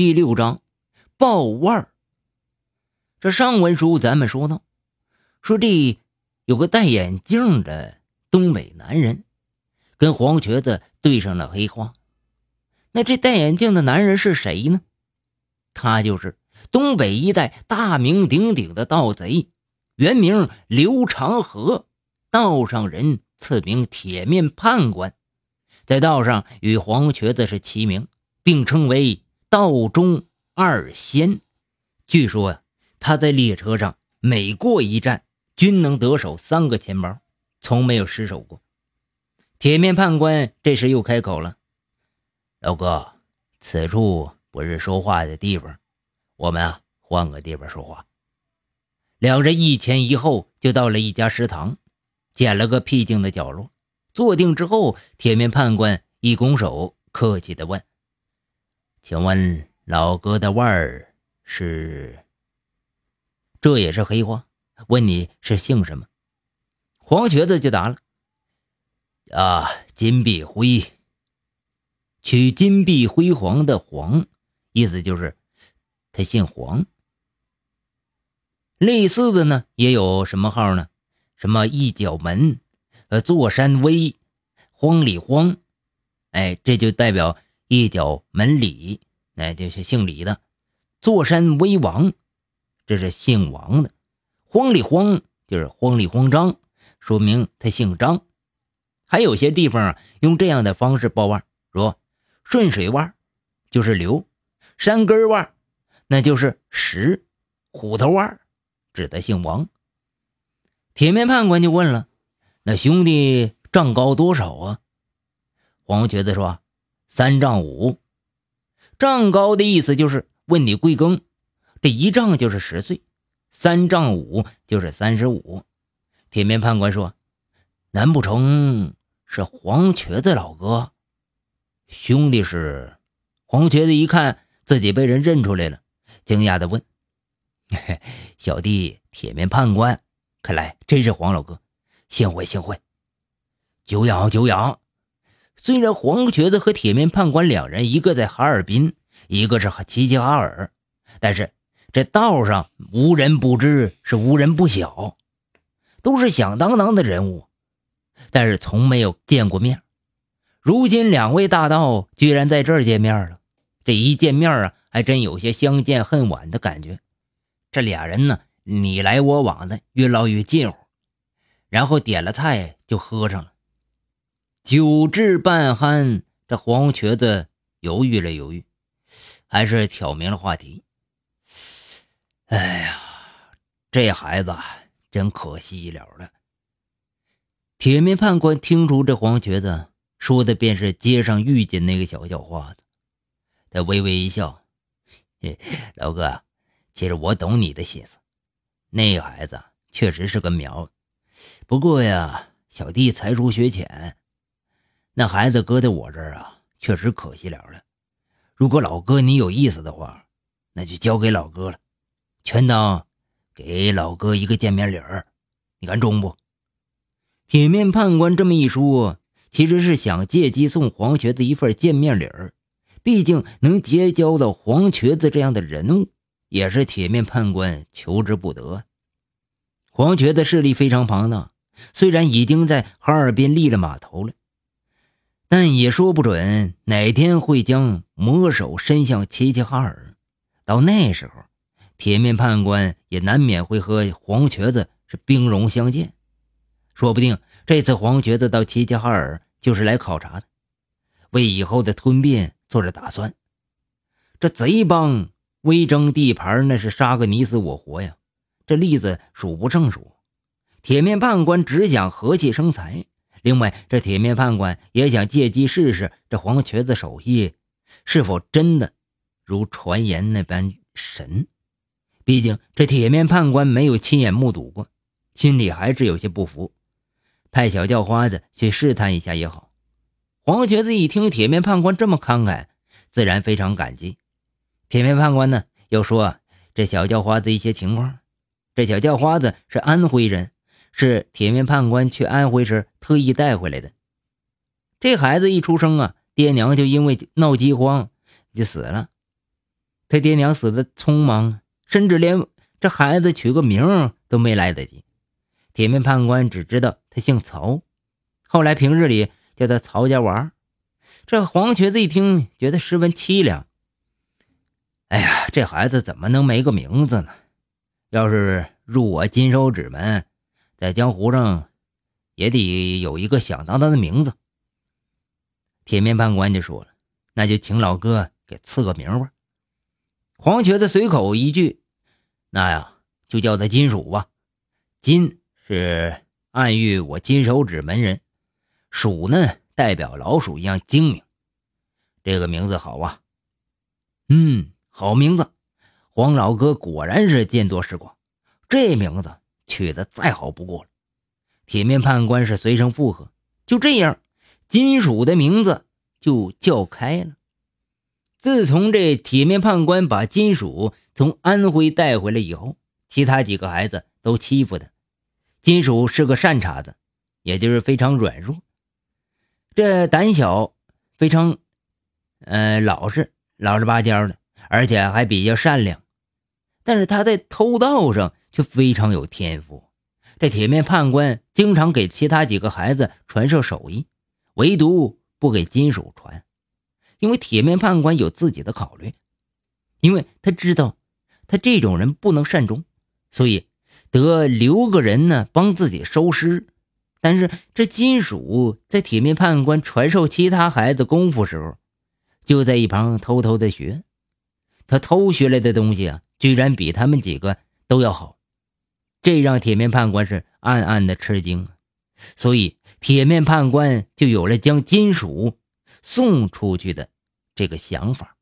第六章，报腕儿。这上文书咱们说到，说这有个戴眼镜的东北男人，跟黄瘸子对上了黑话。那这戴眼镜的男人是谁呢？他就是东北一带大名鼎鼎的盗贼，原名刘长河，道上人赐名铁面判官，在道上与黄瘸子是齐名，并称为。道中二仙，据说呀，他在列车上每过一站，均能得手三个钱包，从没有失手过。铁面判官这时又开口了：“老哥，此处不是说话的地方，我们啊换个地方说话。”两人一前一后就到了一家食堂，捡了个僻静的角落，坐定之后，铁面判官一拱手，客气地问。请问老哥的腕儿是？这也是黑话。问你是姓什么？黄瘸子就答了：“啊，金碧辉，取金碧辉煌的黄，意思就是他姓黄。类似的呢，也有什么号呢？什么一角门，呃，座山威，荒里荒，哎，这就代表。”一脚门李，那就是姓李的；坐山威王，这是姓王的；慌里慌就是慌里慌张，说明他姓张。还有些地方，用这样的方式报腕，说顺水腕就是刘，山根腕那就是石，虎头腕指的姓王。铁面判官就问了：“那兄弟丈高多少啊？”黄瘸子说。三丈五，丈高的意思就是问你贵庚，这一丈就是十岁，三丈五就是三十五。铁面判官说：“难不成是黄瘸子老哥？兄弟是？”黄瘸子一看自己被人认出来了，惊讶的问：“小弟铁面判官，看来真是黄老哥，幸会幸会，久仰久仰。”虽然黄瘸子和铁面判官两人，一个在哈尔滨，一个是齐齐哈尔，但是这道上无人不知，是无人不晓，都是响当当的人物，但是从没有见过面。如今两位大盗居然在这儿见面了，这一见面啊，还真有些相见恨晚的感觉。这俩人呢，你来我往的，越唠越近乎，然后点了菜就喝上了。酒至半酣，这黄瘸子犹豫了犹豫，还是挑明了话题：“哎呀，这孩子真可惜了了。”铁面判官听出这黄瘸子说的便是街上遇见那个小叫花子，他微微一笑：“老哥，其实我懂你的心思，那孩子确实是个苗，不过呀，小弟才疏学浅。”那孩子搁在我这儿啊，确实可惜了了。如果老哥你有意思的话，那就交给老哥了，全当给老哥一个见面礼儿，你看中不？铁面判官这么一说，其实是想借机送黄瘸子一份见面礼儿。毕竟能结交到黄瘸子这样的人物，也是铁面判官求之不得。黄瘸子势力非常庞大，虽然已经在哈尔滨立了码头了。但也说不准哪天会将魔手伸向齐齐哈尔，到那时候，铁面判官也难免会和黄瘸子是兵戎相见。说不定这次黄瘸子到齐齐哈尔就是来考察的，为以后的吞并做着打算。这贼帮威争地盘，那是杀个你死我活呀，这例子数不胜数。铁面判官只想和气生财。另外，这铁面判官也想借机试试这黄瘸子手艺是否真的如传言那般神。毕竟这铁面判官没有亲眼目睹过，心里还是有些不服，派小叫花子去试探一下也好。黄瘸子一听铁面判官这么慷慨，自然非常感激。铁面判官呢，又说这小叫花子一些情况。这小叫花子是安徽人。是铁面判官去安徽时特意带回来的。这孩子一出生啊，爹娘就因为闹饥荒就死了。他爹娘死的匆忙，甚至连这孩子取个名都没来得及。铁面判官只知道他姓曹，后来平日里叫他曹家娃。这黄瘸子一听，觉得十分凄凉。哎呀，这孩子怎么能没个名字呢？要是入我金手指门，在江湖上也得有一个响当当的名字。铁面判官就说了：“那就请老哥给赐个名吧。”黄瘸子随口一句：“那呀，就叫他金鼠吧。金是暗喻我金手指门人，鼠呢代表老鼠一样精明。这个名字好啊，嗯，好名字。”黄老哥果然是见多识广，这名字取的再好不过了。铁面判官是随声附和。就这样，金属的名字就叫开了。自从这铁面判官把金属从安徽带回来以后，其他几个孩子都欺负他。金属是个善茬子，也就是非常软弱，这胆小，非常，呃，老实，老实巴交的。而且还比较善良，但是他在偷盗上却非常有天赋。这铁面判官经常给其他几个孩子传授手艺，唯独不给金属传，因为铁面判官有自己的考虑，因为他知道他这种人不能善终，所以得留个人呢帮自己收尸。但是这金属在铁面判官传授其他孩子功夫时候，就在一旁偷偷的学。他偷学来的东西啊，居然比他们几个都要好，这让铁面判官是暗暗的吃惊，所以铁面判官就有了将金属送出去的这个想法。